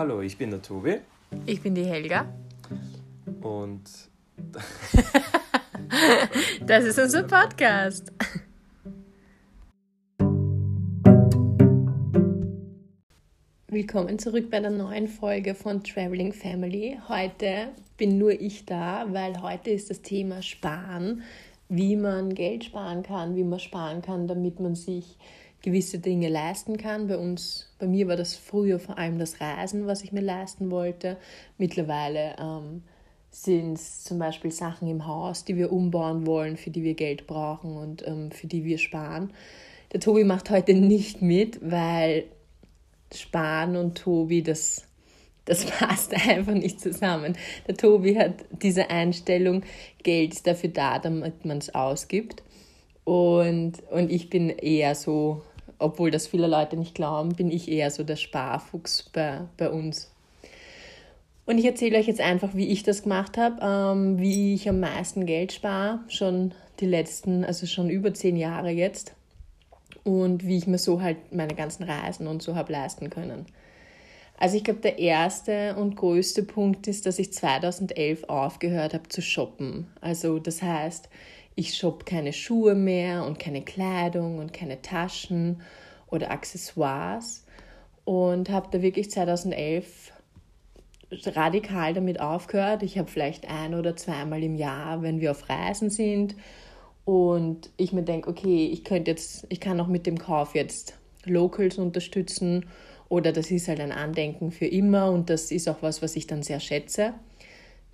Hallo, ich bin der Tobi. Ich bin die Helga. Und das ist unser Podcast. Willkommen zurück bei der neuen Folge von Traveling Family. Heute bin nur ich da, weil heute ist das Thema Sparen, wie man Geld sparen kann, wie man sparen kann, damit man sich gewisse Dinge leisten kann. Bei uns, bei mir war das früher vor allem das Reisen, was ich mir leisten wollte. Mittlerweile ähm, sind es zum Beispiel Sachen im Haus, die wir umbauen wollen, für die wir Geld brauchen und ähm, für die wir sparen. Der Tobi macht heute nicht mit, weil Spahn und Tobi, das, das passt einfach nicht zusammen. Der Tobi hat diese Einstellung, Geld ist dafür da, damit man es ausgibt. Und, und ich bin eher so, obwohl das viele Leute nicht glauben, bin ich eher so der Sparfuchs bei, bei uns. Und ich erzähle euch jetzt einfach, wie ich das gemacht habe, ähm, wie ich am meisten Geld spare, schon die letzten, also schon über zehn Jahre jetzt und wie ich mir so halt meine ganzen Reisen und so habe leisten können. Also ich glaube, der erste und größte Punkt ist, dass ich 2011 aufgehört habe zu shoppen. Also das heißt, ich shoppe keine Schuhe mehr und keine Kleidung und keine Taschen oder Accessoires und habe da wirklich 2011 radikal damit aufgehört. Ich habe vielleicht ein oder zweimal im Jahr, wenn wir auf Reisen sind und ich mir denke, okay, ich könnte jetzt, ich kann auch mit dem Kauf jetzt Locals unterstützen oder das ist halt ein Andenken für immer und das ist auch was, was ich dann sehr schätze.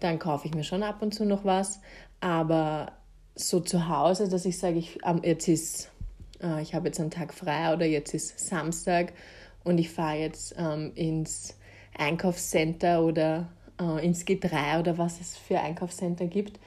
Dann kaufe ich mir schon ab und zu noch was, aber so zu Hause, dass ich sage, ich, jetzt ist, äh, ich habe jetzt einen Tag frei oder jetzt ist Samstag und ich fahre jetzt ähm, ins Einkaufscenter oder äh, ins G3 oder was es für Einkaufscenter gibt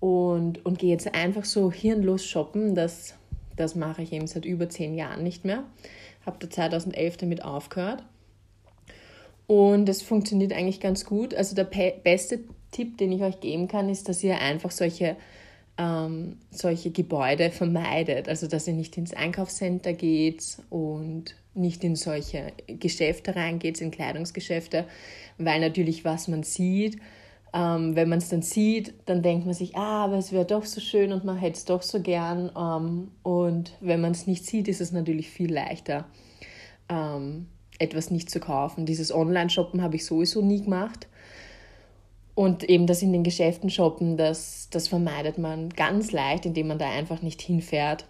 und, und gehe jetzt einfach so hirnlos shoppen. Das, das mache ich eben seit über zehn Jahren nicht mehr. Habe da 2011 damit aufgehört. Und es funktioniert eigentlich ganz gut. Also der beste Tipp, den ich euch geben kann, ist, dass ihr einfach solche, ähm, solche Gebäude vermeidet. Also dass ihr nicht ins Einkaufscenter geht und nicht in solche Geschäfte reingeht, in Kleidungsgeschäfte, weil natürlich was man sieht, ähm, wenn man es dann sieht, dann denkt man sich, ah, aber es wäre doch so schön und man hätte es doch so gern. Ähm, und wenn man es nicht sieht, ist es natürlich viel leichter, ähm, etwas nicht zu kaufen. Dieses Online-Shoppen habe ich sowieso nie gemacht. Und eben das in den Geschäften shoppen, das, das vermeidet man ganz leicht, indem man da einfach nicht hinfährt,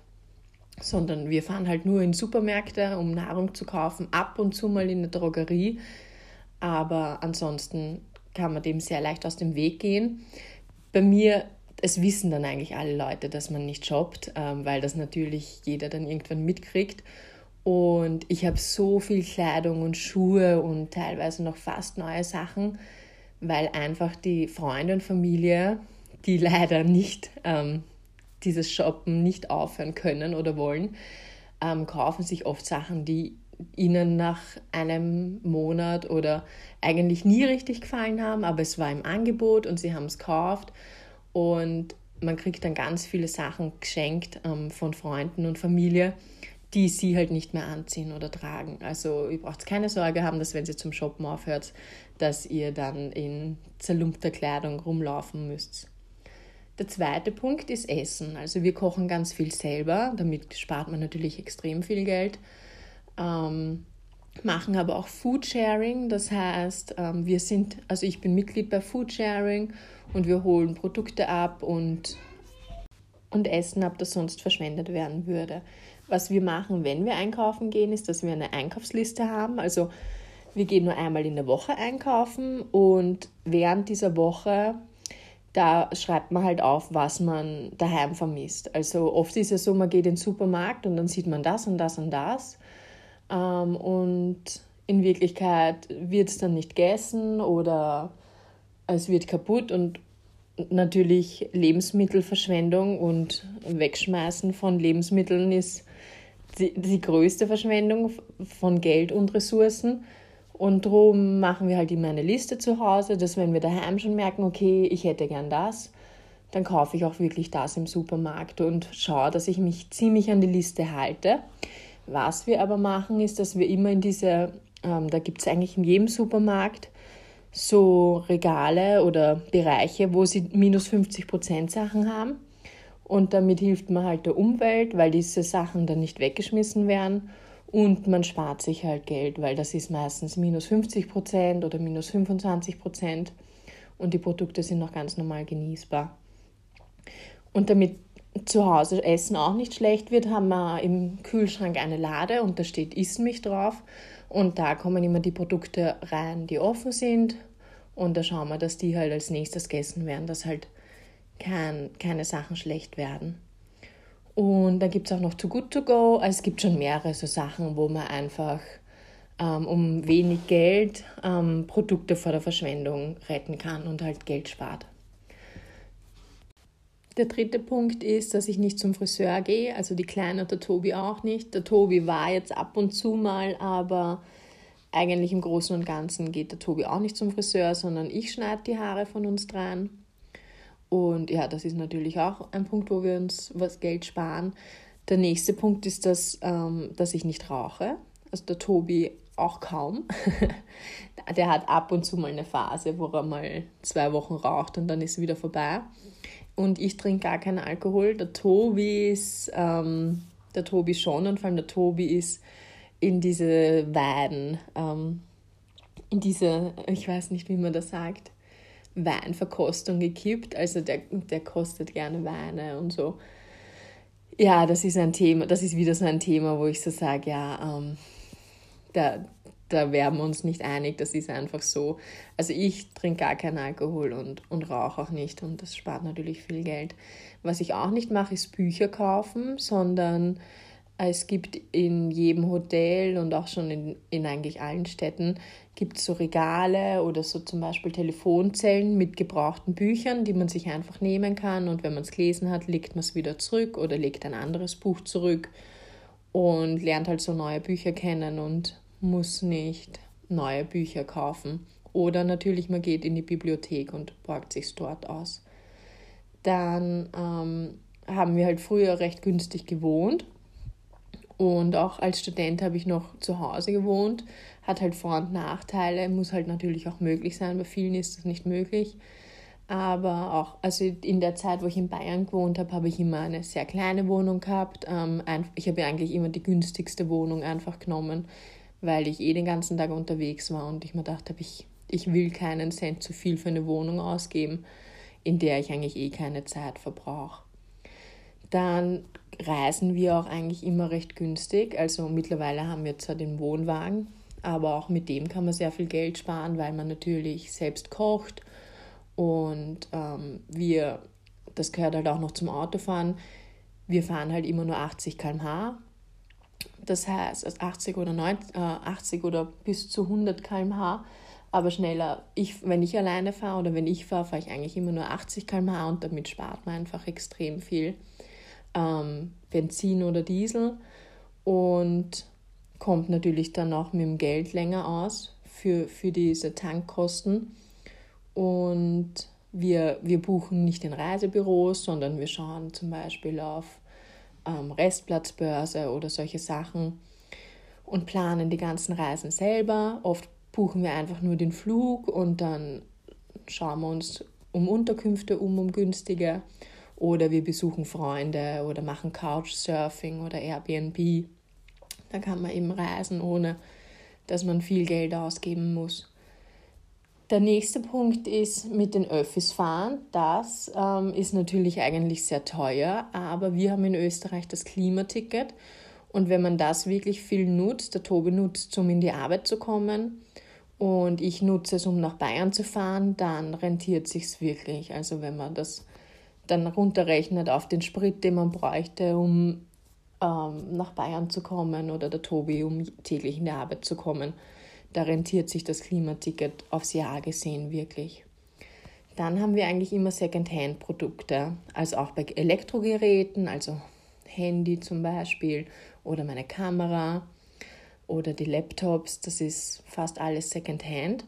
sondern wir fahren halt nur in Supermärkte, um Nahrung zu kaufen, ab und zu mal in eine Drogerie. Aber ansonsten kann man dem sehr leicht aus dem Weg gehen. Bei mir, es wissen dann eigentlich alle Leute, dass man nicht shoppt, ähm, weil das natürlich jeder dann irgendwann mitkriegt. Und ich habe so viel Kleidung und Schuhe und teilweise noch fast neue Sachen, weil einfach die Freunde und Familie, die leider nicht ähm, dieses Shoppen nicht aufhören können oder wollen, ähm, kaufen sich oft Sachen, die ihnen nach einem Monat oder eigentlich nie richtig gefallen haben, aber es war im Angebot und sie haben es gekauft. Und man kriegt dann ganz viele Sachen geschenkt ähm, von Freunden und Familie, die sie halt nicht mehr anziehen oder tragen. Also ihr braucht keine Sorge haben, dass wenn sie zum Shoppen aufhört, dass ihr dann in zerlumpter Kleidung rumlaufen müsst. Der zweite Punkt ist Essen. Also wir kochen ganz viel selber, damit spart man natürlich extrem viel Geld ähm, machen aber auch Foodsharing. Das heißt, ähm, wir sind, also ich bin Mitglied bei Foodsharing und wir holen Produkte ab und, und essen ab, das sonst verschwendet werden würde. Was wir machen, wenn wir einkaufen gehen, ist, dass wir eine Einkaufsliste haben. Also wir gehen nur einmal in der Woche einkaufen und während dieser Woche da schreibt man halt auf, was man daheim vermisst. Also oft ist es so, man geht in den Supermarkt und dann sieht man das und das und das. Ähm, und in Wirklichkeit wird es dann nicht gegessen oder es wird kaputt und natürlich Lebensmittelverschwendung und Wegschmeißen von Lebensmitteln ist die, die größte Verschwendung von Geld und Ressourcen. Und darum machen wir halt immer eine Liste zu Hause, dass wenn wir daheim schon merken, okay, ich hätte gern das, dann kaufe ich auch wirklich das im Supermarkt und schaue, dass ich mich ziemlich an die Liste halte. Was wir aber machen, ist, dass wir immer in diese Ähm, da gibt es eigentlich in jedem Supermarkt so Regale oder Bereiche, wo sie minus 50% Sachen haben. Und damit hilft man halt der Umwelt, weil diese Sachen dann nicht weggeschmissen werden. Und man spart sich halt Geld, weil das ist meistens minus 50% oder minus 25% und die Produkte sind noch ganz normal genießbar. Und damit zu Hause Essen auch nicht schlecht wird, haben wir im Kühlschrank eine Lade und da steht Ismich drauf. Und da kommen immer die Produkte rein, die offen sind. Und da schauen wir, dass die halt als nächstes gegessen werden, dass halt kein, keine Sachen schlecht werden. Und dann gibt es auch noch Too Good To Go. Also es gibt schon mehrere so Sachen, wo man einfach ähm, um wenig Geld ähm, Produkte vor der Verschwendung retten kann und halt Geld spart. Der dritte Punkt ist, dass ich nicht zum Friseur gehe, also die Kleine und der Tobi auch nicht. Der Tobi war jetzt ab und zu mal, aber eigentlich im Großen und Ganzen geht der Tobi auch nicht zum Friseur, sondern ich schneide die Haare von uns dran. Und ja, das ist natürlich auch ein Punkt, wo wir uns was Geld sparen. Der nächste Punkt ist, dass, ähm, dass ich nicht rauche. Also der Tobi auch kaum. der hat ab und zu mal eine Phase, wo er mal zwei Wochen raucht und dann ist wieder vorbei. Und ich trinke gar keinen Alkohol. Der Tobi ist, ähm, der Tobi schon und vor allem der Tobi ist in diese Wein, ähm, in diese, ich weiß nicht, wie man das sagt, Weinverkostung gekippt. Also der, der kostet gerne Weine und so. Ja, das ist ein Thema, das ist wieder so ein Thema, wo ich so sage, ja, ähm, da, da werden wir uns nicht einig, das ist einfach so. Also ich trinke gar keinen Alkohol und, und rauche auch nicht und das spart natürlich viel Geld. Was ich auch nicht mache, ist Bücher kaufen, sondern es gibt in jedem Hotel und auch schon in, in eigentlich allen Städten gibt es so Regale oder so zum Beispiel Telefonzellen mit gebrauchten Büchern, die man sich einfach nehmen kann und wenn man es gelesen hat, legt man es wieder zurück oder legt ein anderes Buch zurück und lernt halt so neue Bücher kennen und muss nicht neue Bücher kaufen. Oder natürlich, man geht in die Bibliothek und borgt sich dort aus. Dann ähm, haben wir halt früher recht günstig gewohnt. Und auch als Student habe ich noch zu Hause gewohnt. Hat halt Vor- und Nachteile, muss halt natürlich auch möglich sein. Bei vielen ist das nicht möglich. Aber auch, also in der Zeit, wo ich in Bayern gewohnt habe, habe ich immer eine sehr kleine Wohnung gehabt. Ähm, ich habe eigentlich immer die günstigste Wohnung einfach genommen, weil ich eh den ganzen Tag unterwegs war und ich mir dachte, ich, ich will keinen Cent zu viel für eine Wohnung ausgeben, in der ich eigentlich eh keine Zeit verbrauche. Dann reisen wir auch eigentlich immer recht günstig. Also mittlerweile haben wir zwar den Wohnwagen, aber auch mit dem kann man sehr viel Geld sparen, weil man natürlich selbst kocht und ähm, wir, das gehört halt auch noch zum Autofahren, wir fahren halt immer nur 80 km/h das heißt 80 oder, 90, äh, 80 oder bis zu 100 km/h, aber schneller. Ich, wenn ich alleine fahre oder wenn ich fahre, fahre ich eigentlich immer nur 80 km/h und damit spart man einfach extrem viel ähm, Benzin oder Diesel und kommt natürlich dann auch mit dem Geld länger aus für, für diese Tankkosten. Und wir, wir buchen nicht in Reisebüros, sondern wir schauen zum Beispiel auf ähm, Restplatzbörse oder solche Sachen und planen die ganzen Reisen selber. Oft buchen wir einfach nur den Flug und dann schauen wir uns um Unterkünfte um, um günstige. Oder wir besuchen Freunde oder machen Couchsurfing oder Airbnb. Da kann man eben reisen, ohne dass man viel Geld ausgeben muss. Der nächste Punkt ist mit den Öffis fahren. Das ähm, ist natürlich eigentlich sehr teuer, aber wir haben in Österreich das Klimaticket. Und wenn man das wirklich viel nutzt, der Tobi nutzt, um in die Arbeit zu kommen und ich nutze es, um nach Bayern zu fahren, dann rentiert sich's wirklich. Also wenn man das dann runterrechnet auf den Sprit, den man bräuchte, um ähm, nach Bayern zu kommen oder der Tobi, um täglich in die Arbeit zu kommen, da rentiert sich das Klimaticket aufs Jahr gesehen wirklich. Dann haben wir eigentlich immer Secondhand-Produkte, also auch bei Elektrogeräten, also Handy zum Beispiel oder meine Kamera oder die Laptops, das ist fast alles Secondhand.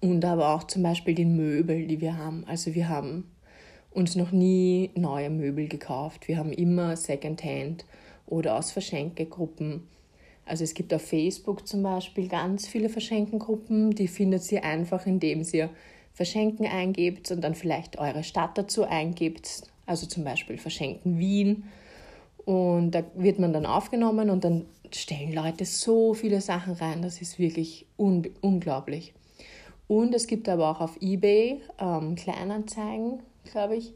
Und aber auch zum Beispiel die Möbel, die wir haben. Also wir haben uns noch nie neue Möbel gekauft. Wir haben immer Secondhand oder aus Verschenkegruppen Also es gibt auf Facebook zum Beispiel ganz viele Verschenkengruppen, die findet ihr einfach, indem ihr Verschenken eingebt und dann vielleicht eure Stadt dazu eingibt. Also zum Beispiel Verschenken Wien. Und da wird man dann aufgenommen und dann stellen Leute so viele Sachen rein. Das ist wirklich un unglaublich. Und es gibt aber auch auf eBay ähm, Kleinanzeigen, glaube ich.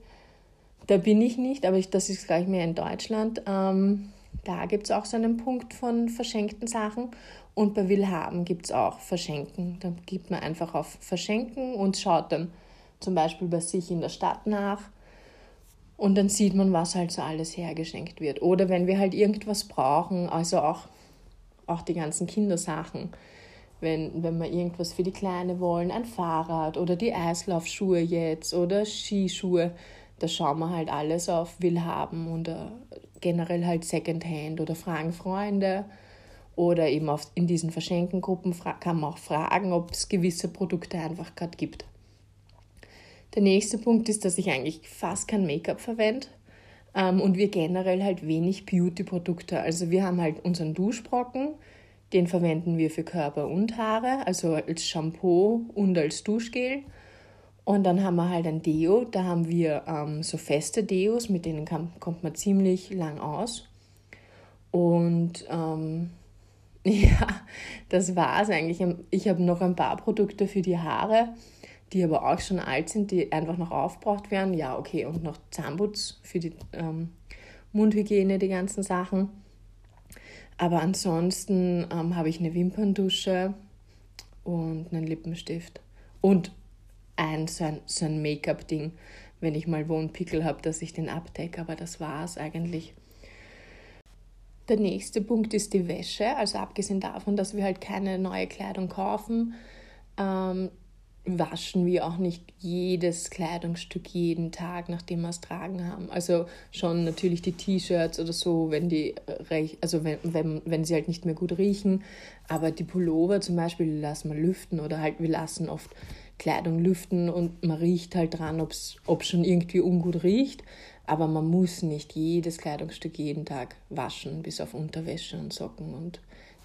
Da bin ich nicht, aber ich, das ist gleich mehr in Deutschland. Ähm, da gibt es auch so einen Punkt von verschenkten Sachen. Und bei Willhaben gibt es auch Verschenken. Da gibt man einfach auf Verschenken und schaut dann zum Beispiel bei sich in der Stadt nach. Und dann sieht man, was halt so alles hergeschenkt wird. Oder wenn wir halt irgendwas brauchen, also auch, auch die ganzen Kindersachen. Wenn, wenn wir irgendwas für die Kleine wollen, ein Fahrrad oder die Eislaufschuhe jetzt oder Skischuhe, da schauen wir halt alles auf Willhaben oder generell halt Secondhand oder fragen Freunde oder eben auf, in diesen Verschenkengruppen kann man auch fragen, ob es gewisse Produkte einfach gerade gibt. Der nächste Punkt ist, dass ich eigentlich fast kein Make-up verwende ähm, und wir generell halt wenig Beauty-Produkte. Also wir haben halt unseren Duschbrocken, den verwenden wir für Körper und Haare, also als Shampoo und als Duschgel. Und dann haben wir halt ein Deo, da haben wir ähm, so feste Deos, mit denen kann, kommt man ziemlich lang aus. Und ähm, ja, das war es eigentlich. Ich habe noch ein paar Produkte für die Haare, die aber auch schon alt sind, die einfach noch aufgebraucht werden. Ja, okay, und noch Zahnputz für die ähm, Mundhygiene, die ganzen Sachen. Aber ansonsten ähm, habe ich eine Wimperndusche und einen Lippenstift. Und ein, so ein, so ein Make-up-Ding, wenn ich mal wo einen Pickel habe, dass ich den abdecke, aber das war es eigentlich. Der nächste Punkt ist die Wäsche. Also abgesehen davon, dass wir halt keine neue Kleidung kaufen, ähm, waschen wir auch nicht jedes Kleidungsstück jeden Tag, nachdem wir es tragen haben. Also schon natürlich die T-Shirts oder so, wenn die also wenn, wenn, wenn sie halt nicht mehr gut riechen. Aber die Pullover zum Beispiel lassen wir lüften oder halt wir lassen oft Kleidung lüften und man riecht halt dran, ob es schon irgendwie ungut riecht. Aber man muss nicht jedes Kleidungsstück jeden Tag waschen, bis auf Unterwäsche und Socken und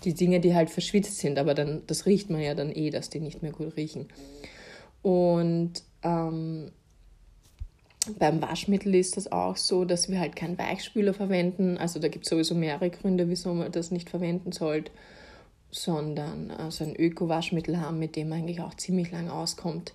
die Dinge, die halt verschwitzt sind. Aber dann, das riecht man ja dann eh, dass die nicht mehr gut riechen. Und ähm, beim Waschmittel ist das auch so, dass wir halt keinen Weichspüler verwenden. Also da gibt es sowieso mehrere Gründe, wieso man das nicht verwenden sollte sondern also ein Öko-Waschmittel haben, mit dem man eigentlich auch ziemlich lang auskommt.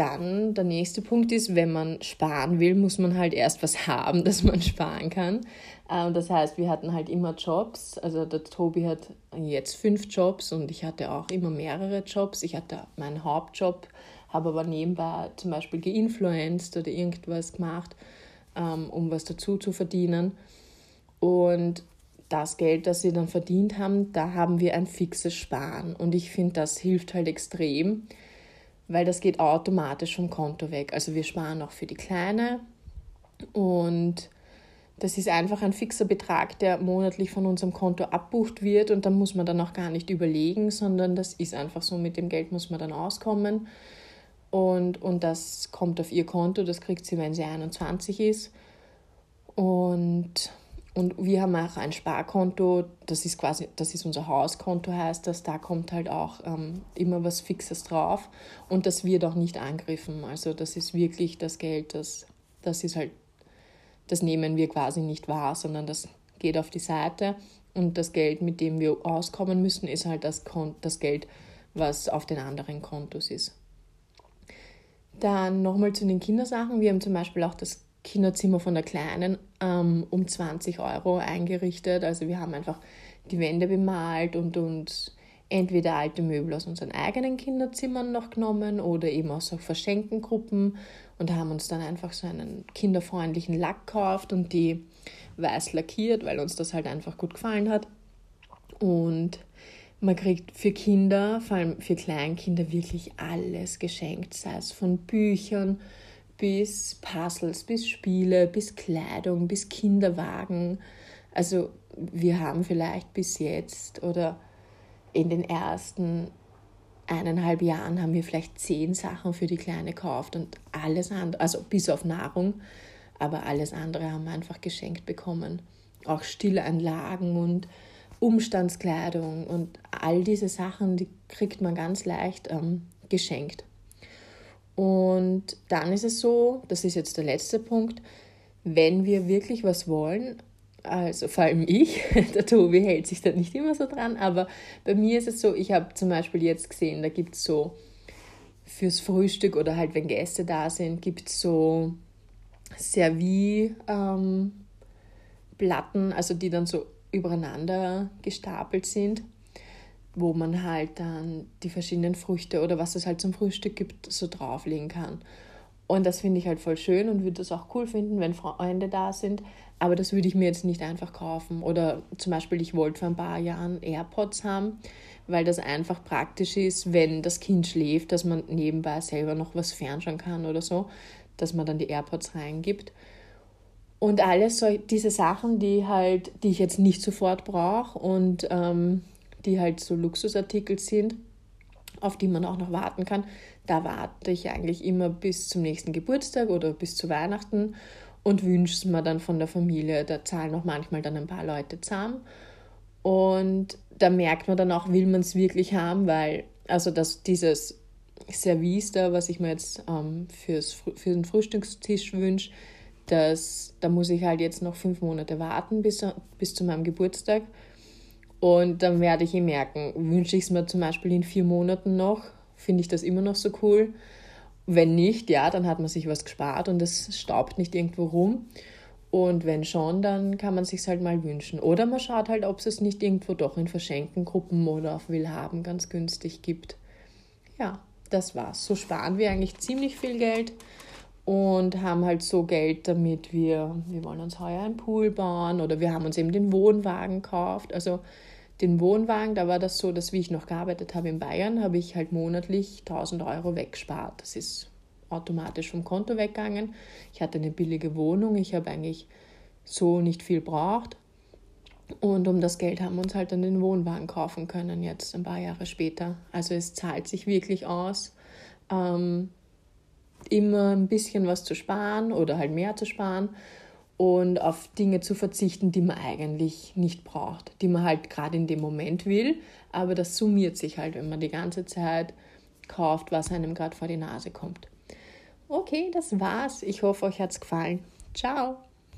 Dann der nächste Punkt ist, wenn man sparen will, muss man halt erst was haben, dass man sparen kann. Ähm, das heißt, wir hatten halt immer Jobs. Also der Tobi hat jetzt fünf Jobs und ich hatte auch immer mehrere Jobs. Ich hatte meinen Hauptjob, habe aber nebenbei zum Beispiel geinfluenced oder irgendwas gemacht, ähm, um was dazu zu verdienen. Und das Geld, das sie dann verdient haben, da haben wir ein fixes Sparen. Und ich finde, das hilft halt extrem, weil das geht automatisch vom Konto weg. Also wir sparen auch für die Kleine. Und das ist einfach ein fixer Betrag, der monatlich von unserem Konto abbucht wird. Und da muss man dann auch gar nicht überlegen, sondern das ist einfach so, mit dem Geld muss man dann auskommen. Und, und das kommt auf ihr Konto, das kriegt sie, wenn sie 21 ist. Und und wir haben auch ein Sparkonto, das ist quasi, das ist unser Hauskonto, heißt das, da kommt halt auch ähm, immer was Fixes drauf und das wird auch nicht angegriffen. Also das ist wirklich das Geld, das, das ist halt, das nehmen wir quasi nicht wahr, sondern das geht auf die Seite und das Geld, mit dem wir auskommen müssen, ist halt das, Kont das Geld, was auf den anderen Kontos ist. Dann nochmal zu den Kindersachen. Wir haben zum Beispiel auch das Kinderzimmer von der Kleinen ähm, um 20 Euro eingerichtet. Also wir haben einfach die Wände bemalt und uns entweder alte Möbel aus unseren eigenen Kinderzimmern noch genommen oder eben aus so Verschenkengruppen und haben uns dann einfach so einen kinderfreundlichen Lack gekauft und die weiß lackiert, weil uns das halt einfach gut gefallen hat. Und man kriegt für Kinder, vor allem für Kleinkinder, wirklich alles geschenkt, sei es von Büchern, bis Puzzles, bis Spiele, bis Kleidung, bis Kinderwagen. Also wir haben vielleicht bis jetzt oder in den ersten eineinhalb Jahren haben wir vielleicht zehn Sachen für die Kleine gekauft und alles andere, also bis auf Nahrung, aber alles andere haben wir einfach geschenkt bekommen. Auch Stillanlagen und Umstandskleidung und all diese Sachen, die kriegt man ganz leicht ähm, geschenkt. Und dann ist es so, das ist jetzt der letzte Punkt, wenn wir wirklich was wollen, also vor allem ich, der Tobi hält sich da nicht immer so dran, aber bei mir ist es so, ich habe zum Beispiel jetzt gesehen, da gibt es so fürs Frühstück oder halt wenn Gäste da sind, gibt es so Servierplatten, ähm, also die dann so übereinander gestapelt sind, wo man halt dann die verschiedenen Früchte oder was es halt zum Frühstück gibt, so drauflegen kann. Und das finde ich halt voll schön und würde das auch cool finden, wenn Freunde da sind. Aber das würde ich mir jetzt nicht einfach kaufen. Oder zum Beispiel, ich wollte vor ein paar Jahren AirPods haben, weil das einfach praktisch ist, wenn das Kind schläft, dass man nebenbei selber noch was fernschauen kann oder so, dass man dann die AirPods reingibt. Und alles so, diese Sachen, die halt, die ich jetzt nicht sofort brauche und ähm, die halt so Luxusartikel sind, auf die man auch noch warten kann, da warte ich eigentlich immer bis zum nächsten Geburtstag oder bis zu Weihnachten und wünsche es mir dann von der Familie. Da zahlen auch manchmal dann ein paar Leute zusammen. Und da merkt man dann auch, will man es wirklich haben, weil, also dass dieses Service da, was ich mir jetzt ähm, fürs, für den Frühstückstisch wünsche, das, da muss ich halt jetzt noch fünf Monate warten bis, bis zu meinem Geburtstag. Und dann werde ich eh merken, wünsche ich es mir zum Beispiel in vier Monaten noch, finde ich das immer noch so cool. Wenn nicht, ja, dann hat man sich was gespart und es staubt nicht irgendwo rum. Und wenn schon, dann kann man sich halt mal wünschen. Oder man schaut halt, ob es es nicht irgendwo doch in Verschenkengruppen oder auf Willhaben ganz günstig gibt. Ja, das war's. So sparen wir eigentlich ziemlich viel Geld und haben halt so Geld, damit wir, wir wollen uns heuer einen Pool bauen oder wir haben uns eben den Wohnwagen gekauft. Also den Wohnwagen, da war das so, dass wie ich noch gearbeitet habe in Bayern, habe ich halt monatlich 1000 Euro weggespart. Das ist automatisch vom Konto weggegangen. Ich hatte eine billige Wohnung, ich habe eigentlich so nicht viel braucht. Und um das Geld haben wir uns halt dann den Wohnwagen kaufen können, jetzt ein paar Jahre später. Also es zahlt sich wirklich aus, ähm, immer ein bisschen was zu sparen oder halt mehr zu sparen und auf Dinge zu verzichten, die man eigentlich nicht braucht, die man halt gerade in dem Moment will, aber das summiert sich halt, wenn man die ganze Zeit kauft, was einem gerade vor die Nase kommt. Okay, das war's. Ich hoffe, euch hat's gefallen. Ciao.